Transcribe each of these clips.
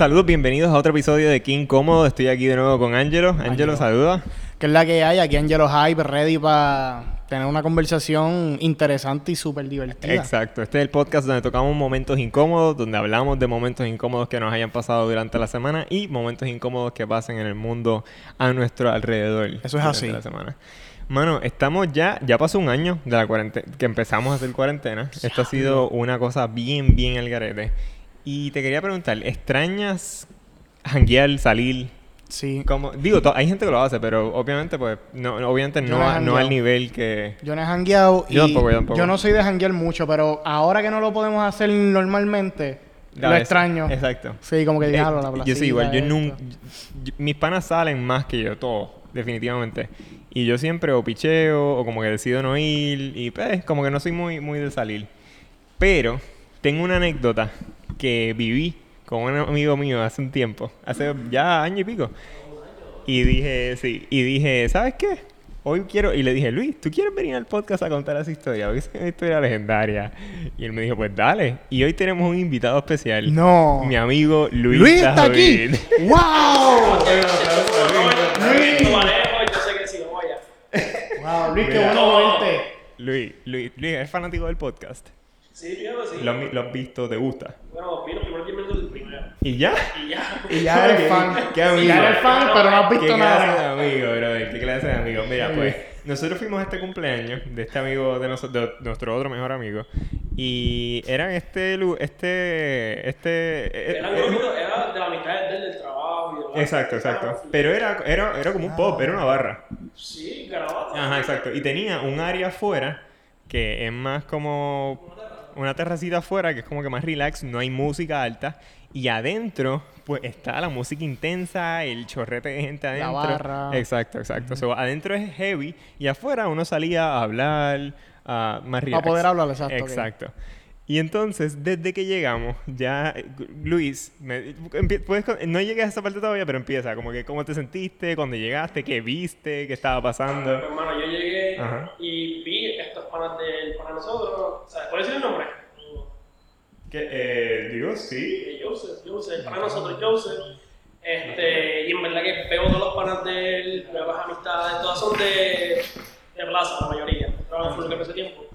Saludos, bienvenidos a otro episodio de King Cómodo. Estoy aquí de nuevo con Ángelo. Ángelo, saluda. Que es la que hay aquí Angelo Hype, ready para tener una conversación interesante y súper divertida. Exacto. Este es el podcast donde tocamos momentos incómodos, donde hablamos de momentos incómodos que nos hayan pasado durante la semana y momentos incómodos que pasen en el mundo a nuestro alrededor. Eso es así. La semana. Mano, estamos ya, ya pasó un año de la cuarentena, que empezamos a hacer cuarentena. Esto ha sido una cosa bien, bien al garete. Y te quería preguntar, ¿extrañas janguear, salir? Sí. Como, digo, to- hay gente que lo hace, pero obviamente, pues, no, obviamente Yo no, no no al nivel que... Yo no he jangueado y Yo tampoco, yo tampoco. no soy de janguear mucho, pero ahora que no lo podemos hacer normalmente, A lo veces. extraño. Exacto. Sí, como que Eh, diablo, la yo sí, igual, yo nunca... Mis panas salen más que yo, todos, definitivamente. Y yo siempre o picheo o como que decido no ir y pues como que no soy muy, muy de salir. Pero tengo una anécdota que viví con un amigo mío hace un tiempo, hace ya año y pico. Y dije, sí, y dije, ¿sabes qué? Hoy quiero, y le dije, Luis, ¿tú quieres venir al podcast a contar esa historia? Porque es una historia legendaria. Y él me dijo, pues dale. Y hoy tenemos un invitado especial. No. Mi amigo Luis. Luis está aquí. David. Allá. wow, Luis, qué bueno verte. Luis, Luis, Luis, ¿eres fanático del podcast? Sí, fíjate, sí. ¿Lo, has- lo has visto? ¿Te gusta? Bueno, vi los primeros 10 minutos del primero. ¿Y ya? Y ya. Y ya eres fan. Qué amigo. Ya eres fan, pero no has ¿Qué visto clase nada. de amigo, brother? ¿Qué clase de amigo? Mira, pues, nosotros fuimos a este cumpleaños de este amigo, de, noso- de nuestro otro mejor amigo. Y eran este, lu- este, este... eh, Era un eh, grupito, era de la mitad del, del trabajo y. Exacto, exacto. Pero era, era, era como un pop, era una barra. Sí, grabado. Ajá, exacto. Y tenía un área afuera que es más como una terracita afuera que es como que más relax, no hay música alta. Y adentro, pues está la música intensa, el chorrete de gente La adentro. barra. Exacto, exacto. So, adentro es heavy y afuera uno salía a hablar, a más relax. poder hablar. Exacto. Y entonces, desde que llegamos, ya eh, Luis, me- puedes no llegué a esa parte todavía, pero empieza, como que cómo te sentiste cuando llegaste, qué viste, qué estaba pasando. Hermano, yo llegué Ajá. y vi estos panas de nosotros. ¿Sabes? ¿Puedes decir el nombre? Que, eh, digo, sí. Eh, Joseph, Joseph, de nosotros, Joseph. Este, y en verdad que veo todos los panas de él, las amistades, todas son de, de plaza, la mayoría. Trabajan full ese tiempo.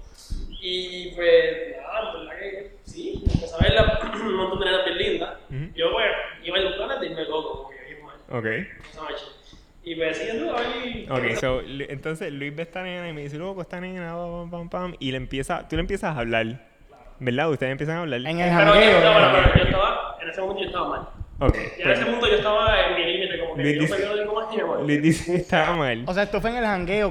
Y pues, nada, en verdad que sí, empecé a ver la- un montón de nenas bien lindas. Yo, pues, iba en los planes de irme loco, como que irme Ok. esa noche. Y pues, ando ahí. Ok, so, entonces Luis ve a esta nena y me dice, loco, esta nena, pam, pam, pam, y le empieza, tú le empiezas a hablar, ¿verdad? Ustedes empiezan a hablar. En el Pero yo, jangueo. no, bueno, ¿no? pero yo estaba, en ese momento yo estaba mal. Ok. Ya en ese punto yo estaba en mi Luis dice-. Luis que estaba mal. O sea, esto fue en el jangueo.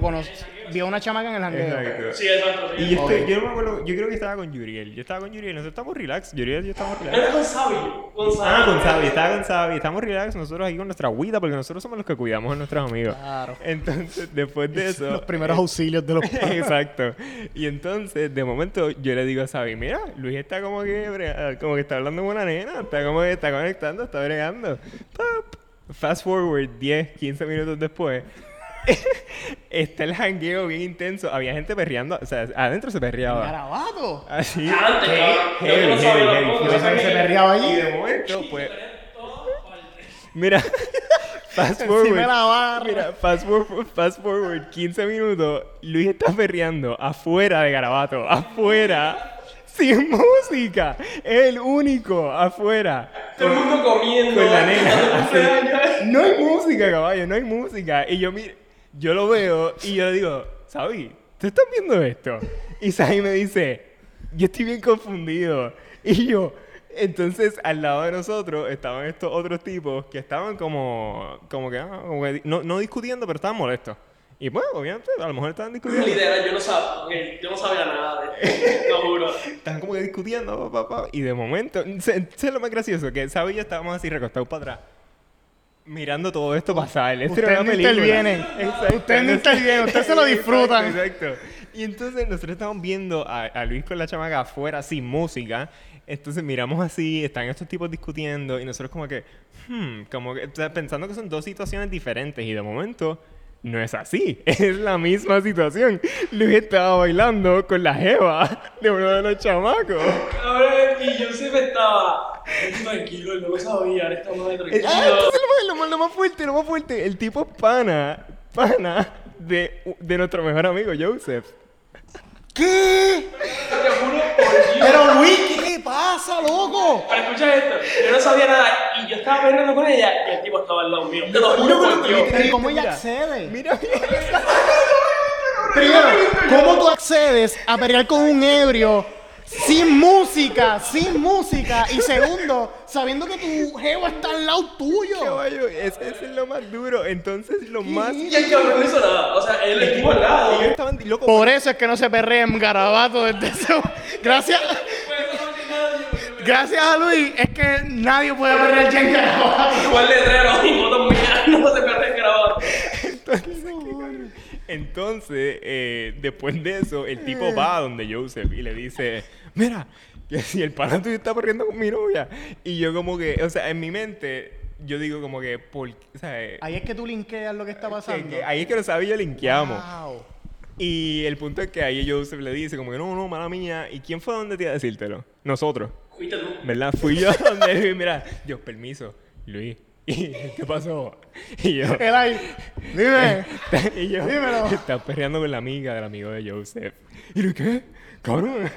Vio una chamaca en el jangueo. Exacto. Sí, exacto, sí. Y yo, estoy- yo no me acuerdo, yo creo que estaba con Yuriel. Yo estaba con Yuriel, nosotros estamos relax. Yuriel y yo estamos Era relax. con Sabi, con Sabi. Ah, con Sabi, estaba con Sabi, estamos relax, nosotros aquí con nuestra agüita, porque nosotros somos los que cuidamos a nuestros amigos. Claro. Entonces, después de eso. Los primeros auxilios de los Exacto. Y entonces, de momento, yo le digo a Sabi, mira, Luis está como que, como que está hablando con una nena, está como que está conectando, está bregando. Pop. Fast forward 10, 15 minutos después. está el jangueo bien intenso. Había gente perreando, o sea, adentro se perreaba. ¡Garabato! Así. Antes, heavy, heavy, heavy. Yo sabía que se perreaba Y allí. de momento, pues. Mira, fast forward. Mira, fast forward, fast forward 15 minutos. Luis está perreando afuera de Garabato, afuera. Sin música, el único afuera. Todo el mundo comiendo. Con la nena. así. cumpleaños. No hay música, caballo, no hay música. Y yo mire, yo lo veo y yo digo, Sabi, ¿tú estás viendo esto? Y Sabi me dice, yo estoy bien confundido. Y yo, entonces al lado de nosotros estaban estos otros tipos que estaban como, como que, ah, como que no, no discutiendo, pero estaban molestos. Y bueno, obviamente, a lo mejor estaban discutiendo. Literal, yo no sabía, yo no sabía nada de esto, lo juro. Estaban como que discutiendo, pa, pa, pa, y de momento, sé, sé lo más gracioso, que Sabi y yo estábamos así recostados para atrás, mirando todo esto pasar. Esto era Ustedes una no película. intervienen. Exacto. Ustedes no intervienen, ustedes se lo disfrutan. Exacto, exacto. Y entonces nosotros estamos viendo a, a Luis con la chamaca afuera sin música. Entonces miramos así, están estos tipos discutiendo y nosotros como que, hmm, como que, o sea, pensando que son dos situaciones diferentes y de momento no es así, es la misma situación. Luis estaba bailando con la jeva de uno de los chamacos. Cabrón, y Joseph estaba Tranquilo, él no lo sabía, él estaba Eh, tranquilo. ah, lo, más- lo más- lo más fuerte, lo más fuerte. El tipo es pana, pana de, de nuestro mejor amigo, Joseph. ¿Qué? Te juro por Dios. Pero Luis, ¿qué pasa, loco? Pero escucha esto, yo no sabía nada y yo estaba peleando con ella y el tipo estaba al lado mío. Te lo juro por Dios. Pero ¿cómo ella Mira, accede? Mira, Primero, ¿cómo tú accedes a pelear con un ebrio sin música, sin música? Y segundo, sabiendo que tu jevo está al lado tuyo. caballo, ese, ese es lo más duro. Entonces, lo más. Y el cabrón no hizo nada, o sea, él estuvo al lado. Ellos estaban locos. Por eso es que no se perrea en garabato desde eso. Gracias, gracias a Luis, es que nadie puede perrear ya en garabato. Igual letrero y fotos mías, no se pierde grabado. Entonces, eh, después de eso, el tipo va a donde Joseph y le dice, mira, que si el pana tuyo está corriendo con mi novia. Y yo como que, o sea, en mi mente, yo digo como que, por, o sea, eh, Ahí es que tú linkeas lo que está que- pasando. que ahí es que lo sabía yo linkeamos. Wow. Y el punto es que ahí Joseph le dice como que, no, no, mala mía. ¿Y quién fue a donde te iba a decírtelo? Nosotros. Fuiste tú. ¿Verdad? Fui yo donde Luis, mira, Dios, permiso, Luis. ¿Y qué pasó? Y yo, Él ahí, dime. y yo, Dímelo. estás perreando con la amiga del amigo de Joseph. ¿Y lo qué? Cabrón.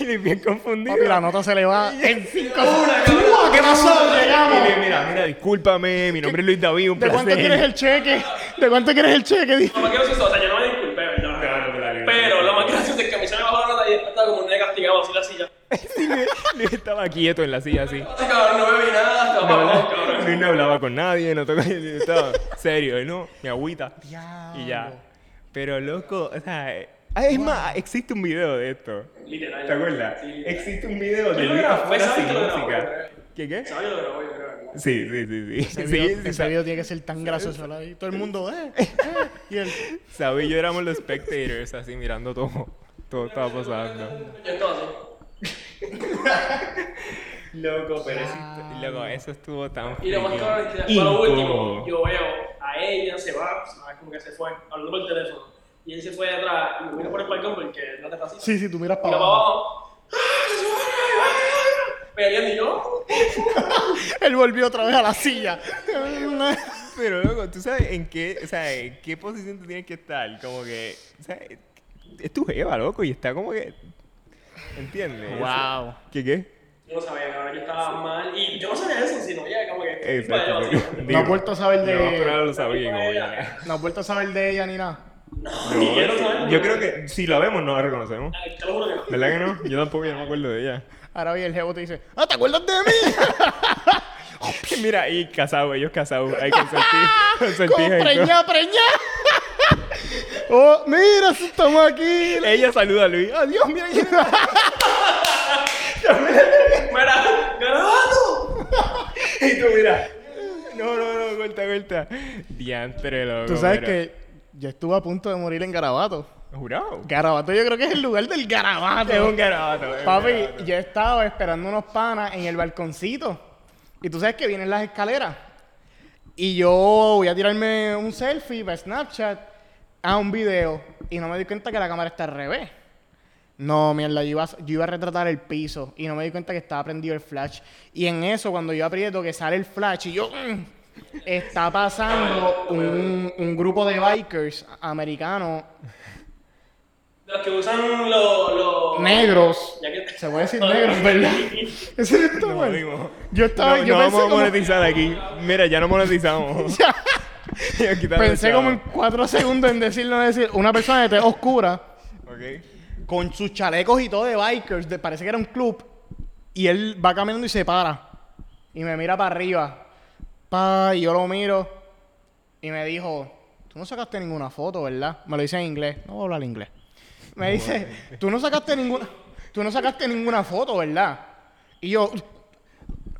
y Luis bien confundido. Papi, la nota se le va en cinco Una, segundos. cabrón. ¿Qué pasó? Y Llegamos. Luis, mira, mira, discúlpame, mi nombre es Luis David, un ¿De cuánto quieres el cheque? ¿De cuánto quieres el cheque? Di- Lo más gracioso, o sea, yo no me disculpé, ¿verdad? Claro, claro, Pero lo más gracioso es que a mí se me bajó la nota y después estaba como un nene castigado así la silla. Sí, Luis, Luis estaba quieto en la silla así. Cabrón, no bebí nada, No, cabrón. Luis no hablaba con nadie, no tocaba, estaba serio, no, mi agüita. Y ya. Diablo. Pero loco, o sea, es más, existe un video de esto. Literal. ¿Te acuerdas? Sí, literal. Existe un video de Luis afuera ¿sabes sin que música. ¿Qué qué? ¿Sabes? Yo lo grabé, yo grabé. Sí, sí, sí, sí. Ese, Sí, video, sí, ese sa- video tiene que ser tan gracioso. Y todo el mundo, eh, eh. Y él, Sabe, yo éramos los spectators así mirando todo. Todo estaba pasando. Yo estaba así. Loco, pero eso, loco, eso estuvo tan Y lo más cabrón es que para lo último, yo veo a ella, se va, sabes como que se fue, hablando por teléfono. Y él se fue de atrás y me vino por el balcón porque no te pasa. sí, sí, tú miras Mira para abajo. abajo. Peleando y yo. Él volvió otra vez a la silla. Pero loco, ¿tú sabes en qué, o sea, en qué posición tú tienes que estar? Como que, o sea, es tu jeva, loco, y está como que, ¿entiendes? Wow. ¿Qué qué? Yo no sabía, cabrón, yo estaba mal. Y yo no sabía eso, sino ya como que. Exacto. No has vuelto a saber de- No, pero ahora lo sabía, como ya. No has vuelto a saber de ella ni nada. Y yo no sabía. Yo creo que si la vemos no la reconocemos. Ay, Te lo juro que no. ¿Verdad que no? Yo tampoco, yo no me acuerdo de ella. Ahora bien, el jevo te dice, ah, ¿te acuerdas de mí? Mira, y casados, ellos casados. Hay preñá, preñá. Oh, mira, estamos aquí. Ella saluda a Luis. Adiós, mira. quién es". Mira, grabando. y tú, mira. No, no, no, corta, corta. Diantre, loco. Tú sabes que yo estuve a punto de morir en Garabato. Jurado. Garabato yo creo que es el lugar del Garabato. Es un garabato. es un Papi, garabato. yo estaba esperando unos panas en el balconcito. Y tú sabes que vienen las escaleras. Y yo voy a tirarme un selfie para Snapchat a un video. Y no me di cuenta que la cámara está al revés. No, mierda, yo iba, a- yo iba a retratar el piso. Y no me di cuenta que estaba prendido el flash. Y en eso, cuando yo aprieto que sale el flash, y yo. mm, está pasando un, un grupo de bikers americanos los que usan los. negros. Ya que- Se puede decir negros, ¿verdad? Ese no está No, mal. Yo estaba, no, yo no pensé vamos a como, monetizar aquí. Mira, ya no monetizamos. Pensé como en cuatro segundos en decir, no decir, una persona de tez oscura, Ok. con sus chalecos y todo de bikers, de- parece que era un club, y él va caminando y se para, y me mira para arriba, pa, y yo lo miro, y me dijo, tú no sacaste ninguna foto, ¿verdad? Me lo dice en inglés, no voy a hablar inglés. Me dice, tú no sacaste ninguna, tú no sacaste ninguna foto, ¿verdad? Y yo,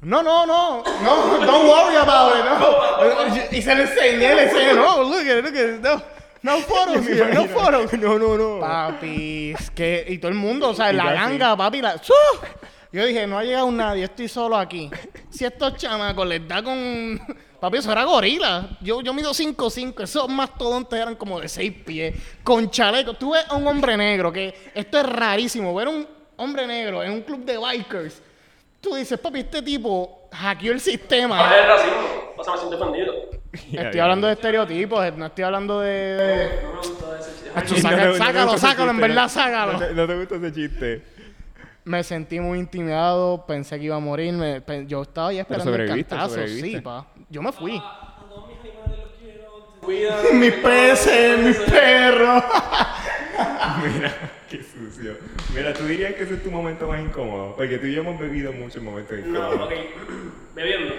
no, no, no, no, don't worry about it, no. Y se le enseñé, le enseñé, no, look at it, look at it, no, no photos here, no photos. No, no, no. Papi, es que, y todo el mundo, o sea, Y la ganga, papi, la, ¡Su! Yo dije, no ha llegado nadie, estoy solo aquí. Si estos chamacos les da con... Papi, eso era gorila. Yo, yo mido 5'5", esos mastodontes eran como de 6 pies, con chaleco. Tú ves a un hombre negro, que esto es rarísimo, ver un hombre negro en un club de bikers tú dices, papi, este tipo hackeó el sistema. Habla de racismo. O sea, me siento ofendido. Estoy hablando de estereotipos, no estoy hablando de... No me gusta ese chiste. Hacho, No te sácalo, gusta ese sácalo, en chiste, verdad, sácalo. No te, no te gusta ese chiste. Me sentí muy intimidado, pensé que iba a morir, me- pe- yo estaba ahí esperando el sobreviviste, cantazo, sobreviviste. sí, pa. Yo me fui. A todos mis animales los quiero. Cuida. mis peces, mis perros. Mira, qué sucio. Mira, tú dirías que ese es tu momento más incómodo. Porque tú y yo hemos bebido muchos momentos No, incómodos. Bebiendo.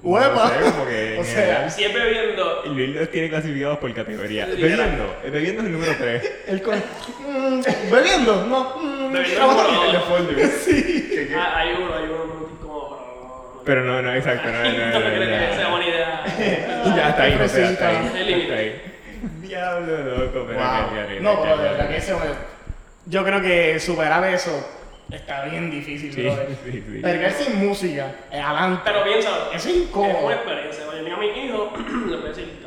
No sé, como que en O sea, general, Si es bebiendo. y Luis los tiene clasificados por categoría. Bebiendo. El bebiendo es el número 3. El con... Mm, ¿Bebiendo? No. mm, Bebiendo como- El. Sí. Ah, hay uno, hay uno muy incómodo, Pero no, no, exacto. No, no, no, No no, no. sea buena idea. Ya está ahí, no ahí. Es el límite. Hasta ahí. Diablo, loco, pero Wow. que- No, pero de verdad que ese me- Yo creo que superar eso está bien difícil, Sí, brother. sí, sí. Perder sin música, adelante. Pero piensa, Eso es incómodo. Es una experiencia. Cuando yo a mi hijo, le voy a decir.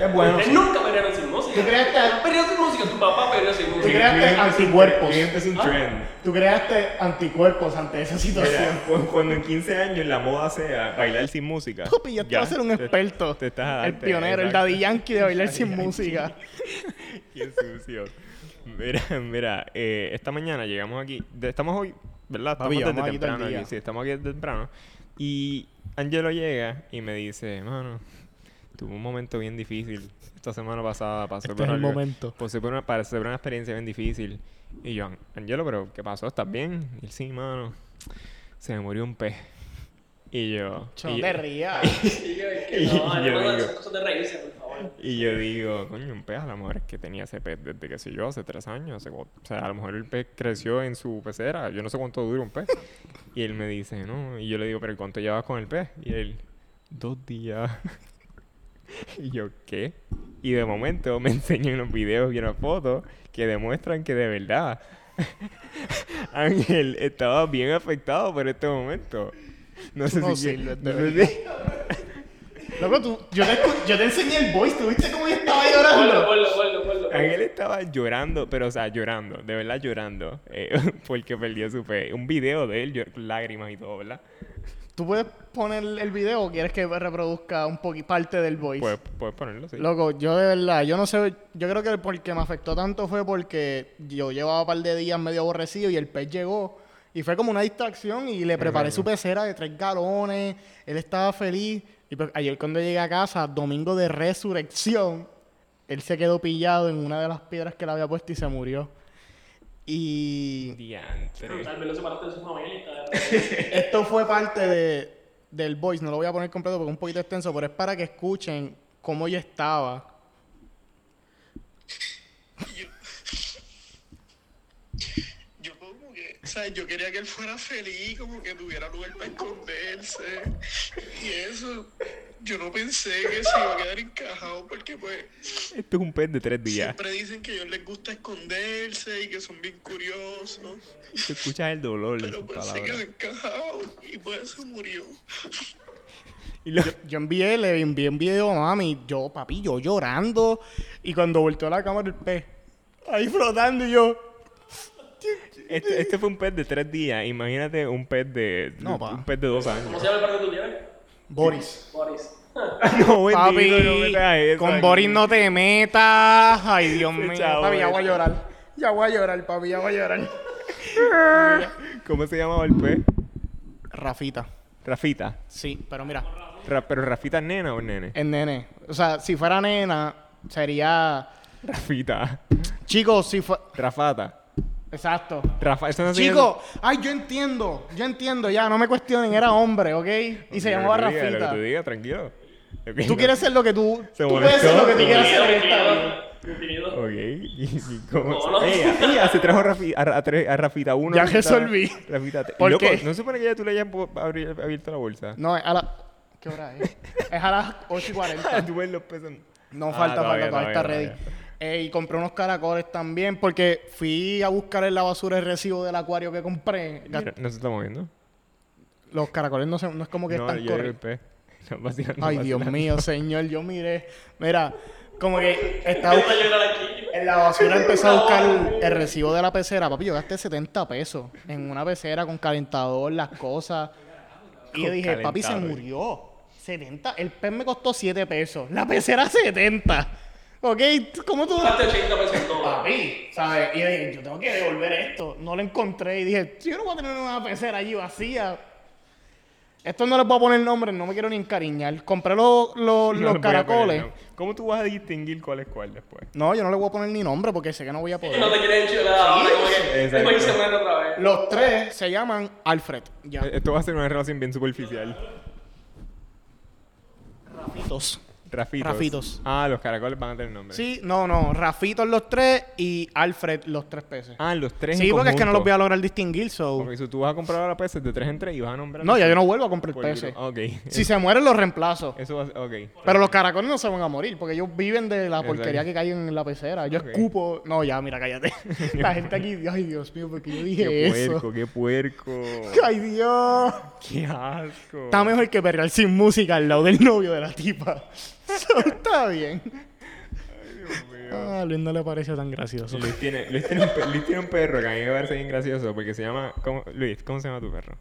Es bueno, sí. nunca pelearon sin música. ¿Tú creaste, Pelearon sin música, tu papá peleó sin música. creaste empezó un- anticuerpos. Empezó un Ah. trend. tú creaste anticuerpos ante esa situación? Mira, cu- cuando en 15 años la moda sea bailar sin música. Papi, ya te vas a ser un te- experto. Te, estás el pionero, el exacto. Daddy Yankee de bailar sin música. Qué sucio. Mira, mira, eh, esta mañana llegamos aquí. de- estamos hoy, ¿verdad? Papi, Estamos llevamos desde el temprano aquí. Sí, estamos aquí desde temprano. Y Angelo llega y me dice, mano, tuve un momento bien difícil esta semana pasada. Pasé Este por es el algo- momento. Pasé por una, pasé por una experiencia bien difícil. Y yo, Angelo, ¿pero qué pasó? ¿Estás bien? Y él, sí, mano. Se me murió un pez. Y yo... Cho, y te rías. Y No, yo no digo- de reírse, por favor. Y yo digo, coño, un pez a lo mejor es que tenía ese pez desde que sé yo, hace tres años. hace o sea, a lo mejor el pez creció en su pecera. Yo no sé cuánto dura un pez. Y él me dice, no. Y yo le digo, pero ¿cuánto llevas con el pez? Y él, dos días. y yo, ¿qué? Y de momento me enseñan unos videos y unas fotos que demuestran que de verdad Ángel estaba bien afectado por este momento. No sé No si... que- sirves, de no sé Loco, tú, yo, te, yo te enseñé el voice, ¿tú viste cómo yo estaba llorando? ponlo, ponlo, ponlo. Ángel estaba llorando, pero o sea, llorando, de verdad llorando, eh, porque perdió su fe. Un video de él, llor- lágrimas y todo, ¿verdad? ¿Tú puedes poner el video o quieres que reproduzca un poquito parte del voice? Puedes, puedes ponerlo, sí. Loco, yo de verdad, yo no sé, yo creo que porque me afectó tanto fue porque yo llevaba un par de días medio aborrecido y el pez llegó y fue como una distracción y le preparé su pecera de tres galones, él estaba feliz y pues ayer cuando llegué a casa, domingo de resurrección, él se quedó pillado en una de las piedras que le había puesto y se murió. Y Diantre. Tal vez lo separaste de su familia. y está- esto fue parte de, del voice, no lo voy a poner completo porque es un poquito extenso, pero es para que escuchen cómo yo estaba. Yo sea, yo quería que él fuera feliz, como que tuviera lugar para esconderse. Y eso, yo no pensé que se iba a quedar encajado porque pues Esto es un pez de tres días. siempre dicen que a ellos les gusta esconderse y que son bien curiosos. Tú escuchas el dolor de Pero sus pues se quedó encajado y pues se murió. Y lo- Yo envié, le envié un video a mami, yo, papi, yo llorando. Y cuando volteó la cámara el pez, ahí flotando y yo. Este, este fue un pez de tres días. Imagínate un pez de, No, pa. un pez de dos ¿Cómo años. se llama el perro que tú tienes? Boris. Boris. no, bendito, Papi, no con aquí. Boris no te metas. Ay, Dios mío. chavo Papi, ya voy a llorar. Ya voy a llorar, papi, ya voy a llorar. ¿Cómo se llamaba el pez? Rafita. Rafita. Sí, pero mira, Ra- ¿Pero Rafita es nena o es nene? es nene. O sea, si fuera nena, sería. Rafita. Chicos, si fue. Rafata. Exacto. Rafa, eso no Chico, ay, yo entiendo, yo entiendo, ya, no me cuestionen, era hombre, ¿ok? Y se llamaba Lo que tú digas, Lo que Rafita. tú digas, tranquilo. Lo que Tú no- quieres ser lo que tú. Se tú puedes ser lo que tú quieras ser esta. Ok. ¿Y, y cómo? Ella, ella se trajo a, Rafi- a, a tres- a Rafita 1. Ya resolví. Rafita ¿Por Loco, qué? ¿no se supone que ya tú le hayas abierto la bolsa? No, es a la. ¿Qué hora es? Es a las 8 y 40. tú ves los pesos. No Ah, falta, todavía, falta, todavía está ready. Eh, y compré unos caracoles también porque fui a buscar en la basura el recibo del acuario que compré. Mira, No se está moviendo. Los caracoles no, se- no es como que No, están yo digo el corriendo. pez. No, vacilando, Ay, Dios mío, señor, yo miré. Mira, como que estaba. En la basura empecé a buscar el, el recibo de la pecera. Papi, yo gasté 70 pesos en una pecera con calentador, las cosas. Y yo dije, papi, se murió. 70. El pez me costó 7 pesos. La pecera 70. ¿Ok? ¿Cómo tú...? Gastaste 80 pesos todo. Papi, ¿sabes? Y yo dije, yo tengo que devolver esto. No lo encontré y dije, yo no voy a tener una pecera allí vacía. Esto no les voy a poner nombre, no me quiero ni encariñar. Compré los, los, No los le voy a poner caracoles. ¿Cómo tú vas a distinguir cuál es cuál después? No, yo no le voy a poner ni nombre porque sé que no voy a poder. No te quieres enchilar ahora, como que Exacto. después se muere otra vez. Los tres se llaman Alfred. Ya. Eh, Esto va a ser una relación bien superficial. Rafitos. Rafitos. Rafitos. Ah, los caracoles van a tener nombre. Sí, no, no. Rafitos los tres y Alfred los tres peces. Ah, los tres sí, en porque es que no los voy a lograr distinguir, so... Porque si tú vas a comprar ahora peces de tres en tres y vas a nombrar. No, ya yo no vuelvo a comprar peces. Ok. Si se mueren los reemplazo. Eso va a ser. Ok. Pero los caracoles no se van a morir porque ellos viven de la porquería que cae en la pecera. Yo escupo. No, ya, mira, cállate. la gente aquí, ay Dios mío, porque yo dije Qué eso. puerco, qué puerco. Ay Dios. qué asco. Está mejor que perrear sin música al lado del novio de la tipa. Está bien. Dios mío. Ah, a Luis no le pareció tan gracioso. Luis tiene, Luis, tiene un, Luis tiene un perro que a mí me parece bien gracioso porque se llama. ¿cómo- Luis, ¿cómo se llama tu perro?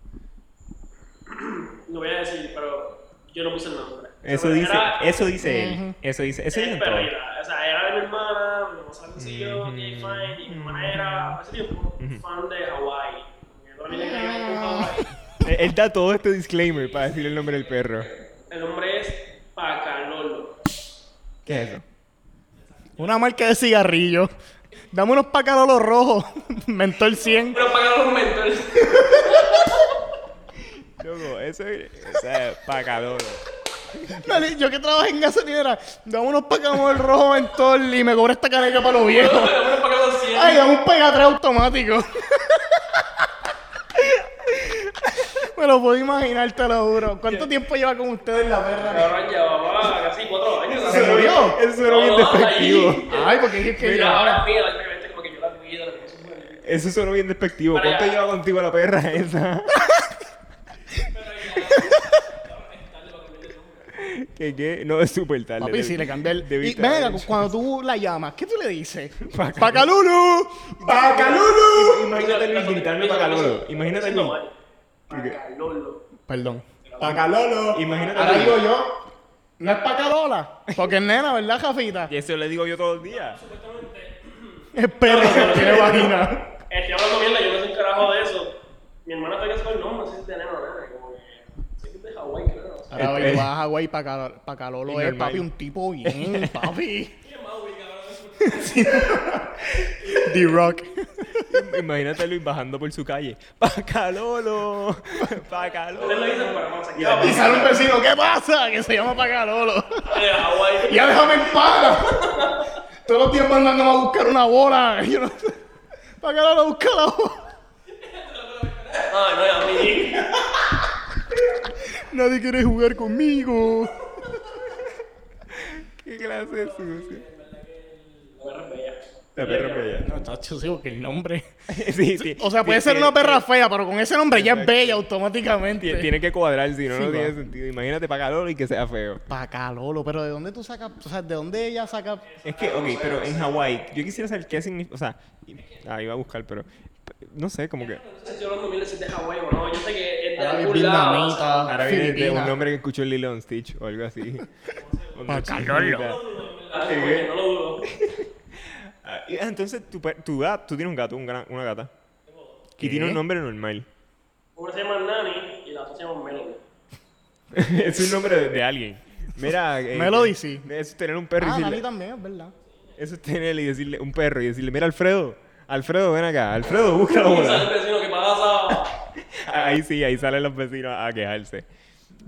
No voy a decir, pero yo no puse el nombre. Eso dice, era- eso dice él. Eso dice, eso dice todo. perrita. O sea, era de mi hermana, mi mamá Ujú. Jay Fine, y mi hermana era, hace tiempo, fan de Hawái. Hawái. Él, él da todo este disclaimer para decir el nombre del perro. El nombre es Pacalolo. ¿Qué es eso? Una marca de cigarrillo. Dame unos pacalolos rojos. Mentor 100. Pero Pacalolo mental. Loco, eso es. O sea, pacador. Dale, Yo que trabajo en gasolinera, dame unos pacalolos rojos mentor y me cobra esta caneca para los viejos. Pero Pacalolo 100. Ay, dame un pegatré automático. Me lo puedo imaginar, te lo juro. ¿Cuánto tiempo lleva con ustedes la perra? Cabrón, llevaba casi cuatro años. ¿Se murió? Eso suena bien despectivo. Ay, porque es que Mira, ahora mía, obviamente, como que yo la cuido, la. Eso suena bien despectivo. Para ¿Cuánto allá. lleva contigo la perra esa? ¿Qué qué? No, es súper tarde. Papi, si le cambia el. debiste Y, venga, cuando tú la llamas, ¿qué tú le dices? Paca- ¡Pacalulu! ¡Pacalulu! Imagínate Luis gritando Pacalolo. Imagínate. Luis. Pacalolo. Perdón. ¡Pacalolo! Imagínate Ahora digo yo. No es Pacalola. Porque es nena, ¿verdad, Jafita? Y eso le digo yo todos los días. Es perro que tiene vagina. Estoy hablando mierda, yo no sé un carajo de eso. Mi hermana todavía sabe el nombre, si es de nena o nena. Como que. Sé que es de Hawái, creo. no. Ahora vas a Hawái, Y es, papi, un tipo bien, papi. D-Rock. Imagínate a Luis bajando por su calle. ¡Pacalolo! Ustedes lo ¡Pacalolo! dicen para más aquí. Y sale un vecino, ¿qué pasa? Que se llama Pacalolo. Ya déjame en paz. Todos los días mandándome a buscar una bola. Yo no sé. Pacalolo, busca la bola. Ay, no, a mí. Nadie quiere jugar conmigo. ¿Qué clase de La perra bella. No, tacho, sí, porque el nombre. Sí, sí. O sea, puede ser una perra fea, pero con ese nombre ya es bella automáticamente. Tie- Tiene que cuadrar, si no, Sí, no tiene va. sentido. Imagínate Pacalolo y que sea feo. Pacalolo, pero ¿de dónde tú sacas? O sea, ¿de dónde ella saca? Es que, ok, pero en Hawái, yo quisiera saber qué significa. O sea, y- ah, iba a buscar, pero. No sé, como que. No sé si estoy hablando mil si es de Hawái o no. Yo sé que es de Árabe, algún lado. vietnamita. o sea, Ahora viene de Filipina. un nombre que escuchó en Lilo and Stitch o algo así. Una Pacalolo. chiquita. ah, porque No lo dudo. Ah, y- ah, entonces, tu, tu gato, tú tienes un gato, un gra- una gata. Y tiene un nombre normal. Uno se llama Nani y la otra se llama Melody. es un nombre de, de alguien. Mira. eh, Melody, sí. Eso es tener un perro y Ah, decirle. Dani también, es verdad. Eso es tener y decirle un perro y decirle, mira Alfredo, Alfredo, ven acá, Alfredo, busca la Y sale bola. el vecino que pasa. Ahí sí, ahí salen los vecinos a quejarse.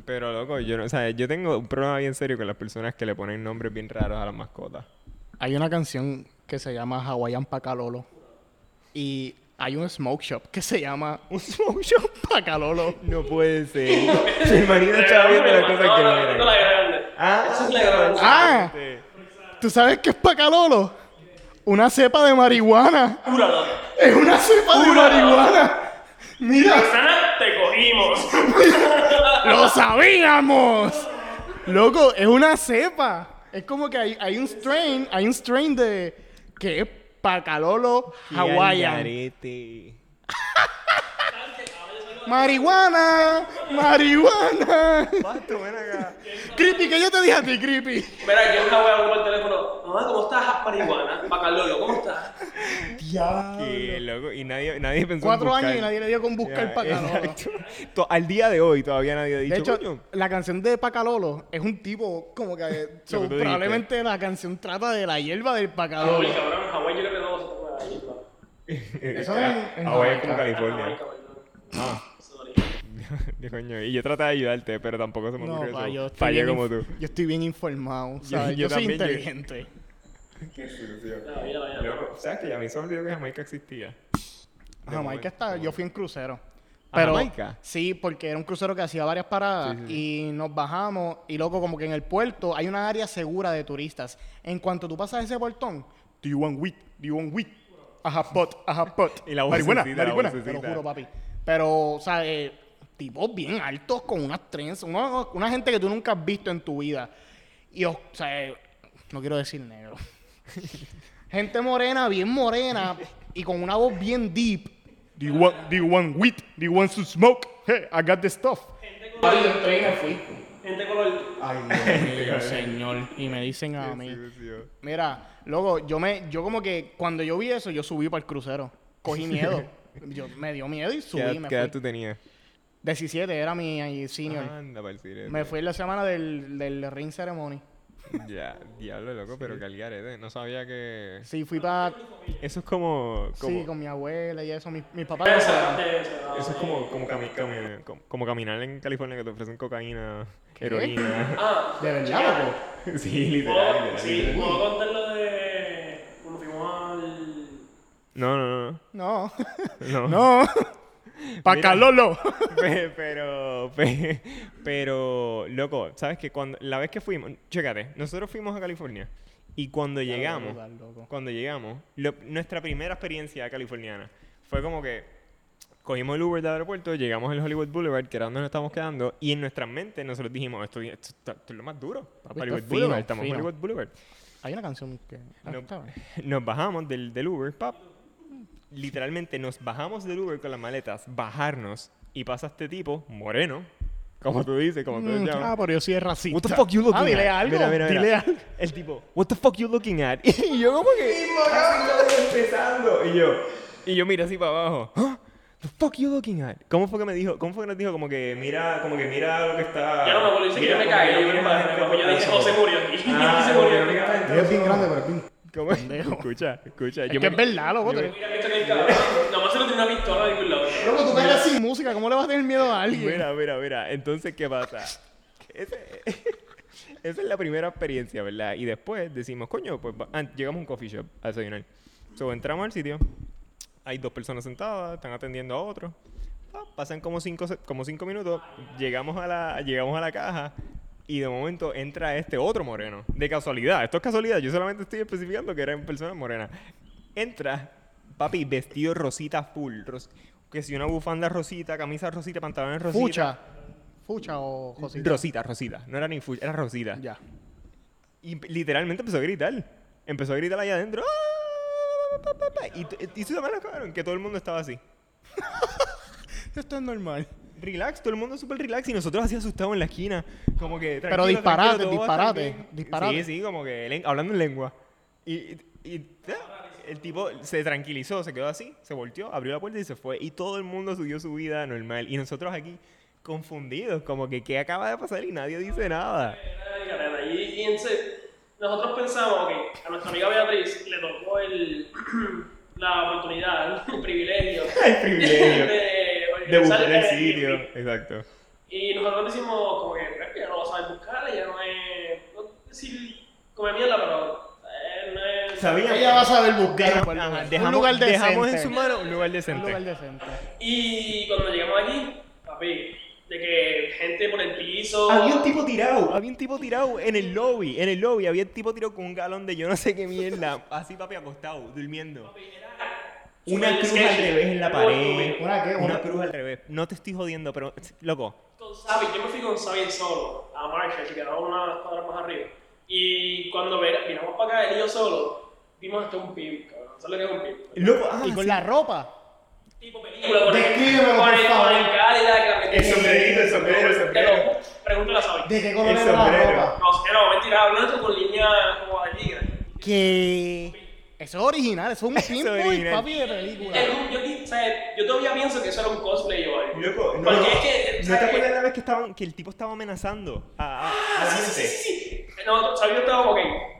Pero loco, yo no, o sea, yo tengo un problema bien serio con las personas que le ponen nombres bien raros a las mascotas. Hay una canción que se llama Hawaiian Pacalolo. Y hay un smoke shop que se llama Un smoke shop. Pacalolo. No puede ser. Mi hermanito estaba viendo las cosas que no la grande. Ah, Esa es la grande. Ah, ¿tú sabes qué es Pacalolo? Una cepa de marihuana. Es una cepa de marihuana. Mira, te cogimos. lo sabíamos. Loco, es una cepa. Es como que hay, hay un strain, hay un strain de, que es Pacalolo Hawaiian. Marihuana, marihuana. Pato, ven acá. Creepy, que yo te dije a ti, Creepy. Mira, yo en Hawái hablo por el teléfono. Mamá, ¿cómo estás, marihuana? Bacalolo, ¿cómo estás? Qué loco. Y nadie, nadie pensó en Cuatro buscar. años y nadie le dio con buscar Ya, Pacalolo. Al día de hoy todavía nadie ha dicho, De hecho, "Coño". la canción de Pacalolo es un tipo como que... so, dijiste. probablemente la canción trata de la hierba del Pacalolo. Uy, cabrón, en Hawái yo creo que no toma ahí, pa. Eso es en- en Hawái es como California. Ah, coño. Y yo traté de ayudarte, pero tampoco se me No, ocurrió pa, eso. yo estoy, Fallé como tú. yo estoy bien informado. Yo- ¿sabes? yo Yo, soy también, yo- inteligente. Qué sucio. ¿Sabes que ya me hizo olvidó que Jamaica existía? De Jamaica momento. está, yo fui en crucero. ¿A Pero, Jamaica? Sí, porque era un crucero que hacía varias paradas Sí, sí, y nos bajamos y loco, como que en el puerto hay una área segura de turistas. En cuanto tú pasas ese portón, do you want weed? Do you want weed? Ajá, pot, ajá, pot. Y la marihuana. Te lo juro, papi. Pero, o sea, eh, tipos bien altos con unas trenzas, una, una gente que tú nunca has visto en tu vida. Y, o sea, no quiero decir negro. gente morena, bien morena y con una voz bien deep. Do you want, do you want weed? Do you want to smoke? Hey, I got the stuff. Gente color. Ay, Dios mío, señor. Y me dicen a mí. Mira, loco, yo me, yo como que cuando yo vi eso, yo subí para el crucero. Cogí miedo. Yo me dio miedo y ¿Qué subí. Me qué edad fui. tú tenías? 17 era mi senior. Anda, para el cine. Me fui la semana del, del ring ceremony. Ya, diablo, loco, pero que algarete. No sabía que... Sí, fui para. Eso es como... como Sí, con mi abuela y eso. Mis, mis papás. Eso es como, como, cami- cami- como, como caminar en California que te ofrecen cocaína, heroína. Ah, De verdad, sí, literal, ¿puedo, literal, sí, literal. ¿puedo contar lo de cuando fuimos al... No, no, no. No. No. No. Pacalolo. Pe- pero, pe- pero, loco, ¿sabes que Cuando, la vez que fuimos, chécate, nosotros fuimos a California y cuando llegamos, loco. cuando llegamos, lo- nuestra primera experiencia californiana fue como que cogimos el Uber del aeropuerto, llegamos al Hollywood Boulevard, que era donde nos estábamos quedando, y en nuestra mente nosotros dijimos, esto, esto, está- esto es lo más duro. Papi, esto Hollywood fino, Boulevard, estamos en. Hollywood Boulevard. Hay una canción que. ah, No. está bien. Nos bajamos del, del Uber, pap. Literalmente nos bajamos del Uber con las maletas, bajarnos, y pasa este tipo, moreno, como tú dices, como tú Mm, llamas. Ah, pero yo sí es racista. What the fuck you looking ah, dile at? algo. Mira, mira, mira. Dile algo. El tipo, what the fuck you looking at? Y yo como que empezando. Y yo, y yo mira así para abajo. ¿Ah? The fuck you looking at? ¿Cómo fue que me dijo? ¿Cómo fue que nos dijo? Como que mira, como que mira lo que está. Ya no me acuerdo, dice que yo mira, me cagué, yo mira me Pues yo dije, José murió aquí. Ah, se murió mira Es bien grande, es bien. ¿Cómo? Pendejo. Escucha, escucha. Es yo que me- es verdad, loco. yo te- Mira que en el cabrón. Nada más se lo tiene una pistola de ningún lado. Loco, tú cargas sin música. ¿Cómo le vas a tener miedo a alguien? Mira, mira, mira. Entonces, ¿qué pasa? Ese- esa es la primera experiencia, ¿verdad? Y después decimos, coño, pues va- ah, llegamos a un coffee shop a desayunar. So, entramos al sitio. Hay dos personas sentadas, están atendiendo a otro. Pasan como cinco, se- como cinco minutos. Llegamos a, la, llegamos a la caja. Y de momento entra este otro moreno. De casualidad. Esto es casualidad. Yo solamente estoy especificando que eran personas morenas. Entra, papi, vestido rosita full. ros- que si una bufanda rosita, camisa rosita, pantalones rosita. Fucha. Fucha o Josita. Rosita, Rosita. No era ni full, era Rosita. Ya. Y literalmente empezó a gritar. Empezó a gritar allá adentro. ¡Ah! Y, t- y tú también cabrón, que todo el mundo estaba así. Esto es normal. Relax, todo el mundo súper relax. Y nosotros así asustados en la esquina. Como que. Pero disparate, disparate, disparate. Sí, sí, como que hablando en lengua. Y, y- y, ah, el tipo se tranquilizó, se quedó así, se volteó, abrió la puerta y se fue. Y todo el mundo siguió su vida normal. Y nosotros aquí confundidos, como que qué acaba de pasar y nadie dice nada. Y, y entonces, nosotros pensamos que a nuestra amiga Beatriz le tocó el, la oportunidad, el privilegio. El privilegio. de, De buscar el sitio. Airbnb. Exacto. Y nosotros decimos como que "Pero es que ya no va a saber buscar, ella no es, no decir come mierda, pero eh, no es... Sabíamos. Ella va a saber buscar. Ajá, un dejamos, lugar decente. dejamos en su mano un lugar Un decente. lugar decente. Y cuando llegamos aquí, papi, de que gente por el piso... Había un tipo tirado, había un tipo tirado en el lobby, en el lobby, había un tipo tirado con un galón de yo no sé qué mierda, así papi acostado, durmiendo. Una cruz sketchy. al revés en la pared. ¿Una qué? Una Una- cruz al revés. No te estoy jodiendo, pero loco. Con Sabi, yo me fui con Sabi solo a Marshall, que quedaba unas cuadras más arriba. Y cuando ver- miramos para acá, él y yo solo, Vimos hasta un pib, cabrón. ¿Sabes lo que es un pib? Loco, ah, y con sí. la ropa. Tipo película, con el, Descríbemelo, con por el, favor. con el Cadillac, El sombrerito, el sombrero, el sombrero. Pregúntale a Sabi. ¿De qué color El era la sombrero. ropa? No, no, mentira, blanco con línea como de tigre. Que. Eso es original, eso es un pinboy, original. papi, de película. Yo, yo, o sea, yo todavía pienso que eso era un cosplay o algo. Loco, no, Porque no. es que, ¿No te acuerdas la vez que, estaban, que el tipo estaba amenazando a, a, a la Sí, sí, gente? sí, sí. No, ¿sabes? Yo estaba, ok,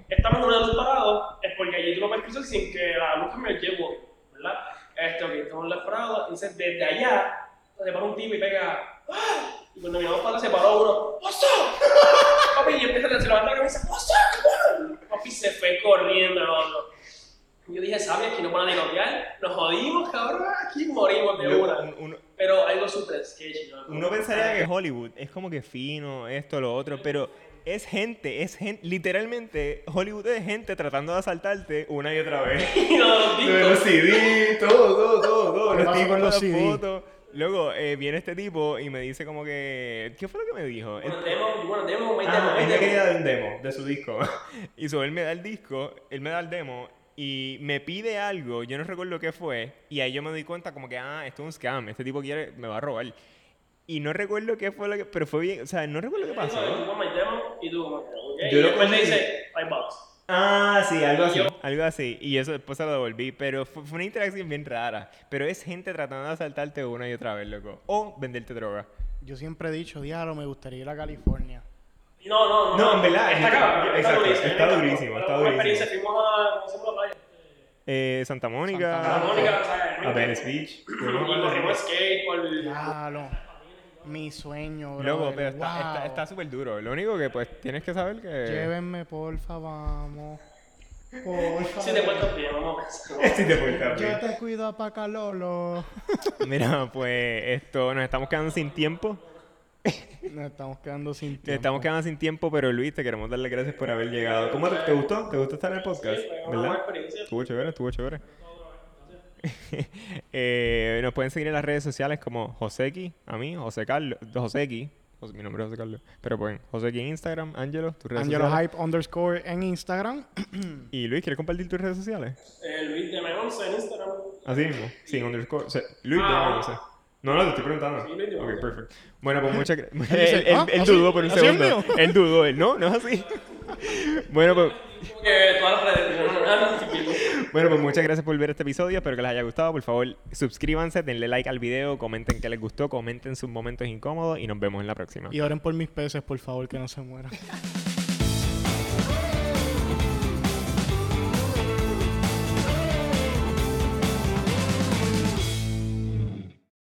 estamos en una luz parado, es porque allí tú no puedes cruzar sin que la luz el tiempo, ¿verdad? Este, ok, estamos en la parada, entonces desde allá se para un tipo y pega, ¡ah! Y cuando miramos para atrás se paró uno, ¡What's up? Papi, y empieza a se levanta la cabeza, ¡What's up? Papi se fue corriendo el otro. Y Yo dije, ¿sabes? Aquí no van a negociar, nos jodimos, cabrón, aquí morimos de Loco, una. un- uno, Pero algo súper sketchy, ¿no? uno pensaría que Hollywood es como que fino, esto, lo otro, pero es gente, es gente, literalmente Hollywood es gente tratando de asaltarte una y otra vez. Y los de. CD, todo, todo, todo, todo. ¿Qué Los tipos con los las CD? fotos. Luego eh, viene este tipo y me dice como que... ¿Qué fue lo que me dijo? Bueno, demo, bueno, demo, me Ah, demo, él me demo. quería dar un demo de su disco. y so, él me da el disco, él me da el demo y me pide algo, yo no recuerdo qué fue, y ahí yo me doy cuenta como que, ah, esto es un scam, este tipo quiere, me va a robar. Y no recuerdo qué fue lo que, pero fue bien, o sea, no recuerdo qué pasó. Y tú. Yo y lo después le dice, five bucks. Ah, sí, algo así. Algo así. Y eso después se lo devolví. Pero fue, fue una interacción bien rara. Pero es gente tratando de asaltarte una y otra vez, loco. O venderte droga. Yo siempre he dicho, diablo, me gustaría ir a California. No, no, no. No, en verdad, Está cabrón, exacto, durísimo, está durísimo, está durísimo. fuimos a, ¿cómo se llama la playa? Eh, Santa Mónica. Santa Mónica, o sea, A Venice Beach. Y corrimos skate por... Diablo. Mi sueño, bro. Loco, pero está está- está súper duro. Lo único que pues tienes que saber que... Llévenme, porfa, vamos. Porfa. Si te cuento bien, vamos. Sí te portas Yo te cuido a Pacalolo. Mira, pues esto, nos estamos quedando sin tiempo. Nos estamos quedando sin Nos tiempo. estamos quedando sin tiempo, pero Luis, te queremos darle gracias por haber llegado. ¿Cómo te, te gustó? ¿Te gustó estar en el podcast? Sí, ¿Verdad? experiencia. Estuvo chévere, estuvo chévere. Eh, nos pueden seguir en las redes sociales como Joseki, a mí, José Carlos, Joseki, José- mi nombre es José Carlos, pero pues Joseki en Instagram, Angelo, tus redes Angelo sociales. Hype underscore en Instagram. Y Luis, ¿quieres compartir tus redes sociales? Eh, Luis de M11 en Instagram. Así mismo, sin underscore, o sea, Luis, Ah. no sé. No, no, te estoy preguntando. Sí, Luis de ok, perfecto. Bueno, pues muchas gracias. él él- "Ah, él dudó por un ¿Así es segundo. Él dudó, él no, no es así. bueno, pues... Como que todas las redes. Bueno, pues muchas gracias por ver este episodio. Espero que les haya gustado. Por favor, suscríbanse, denle like al video, comenten qué les gustó, comenten sus momentos incómodos y nos vemos en la próxima. Y oren por mis peces, por favor, que no se mueran.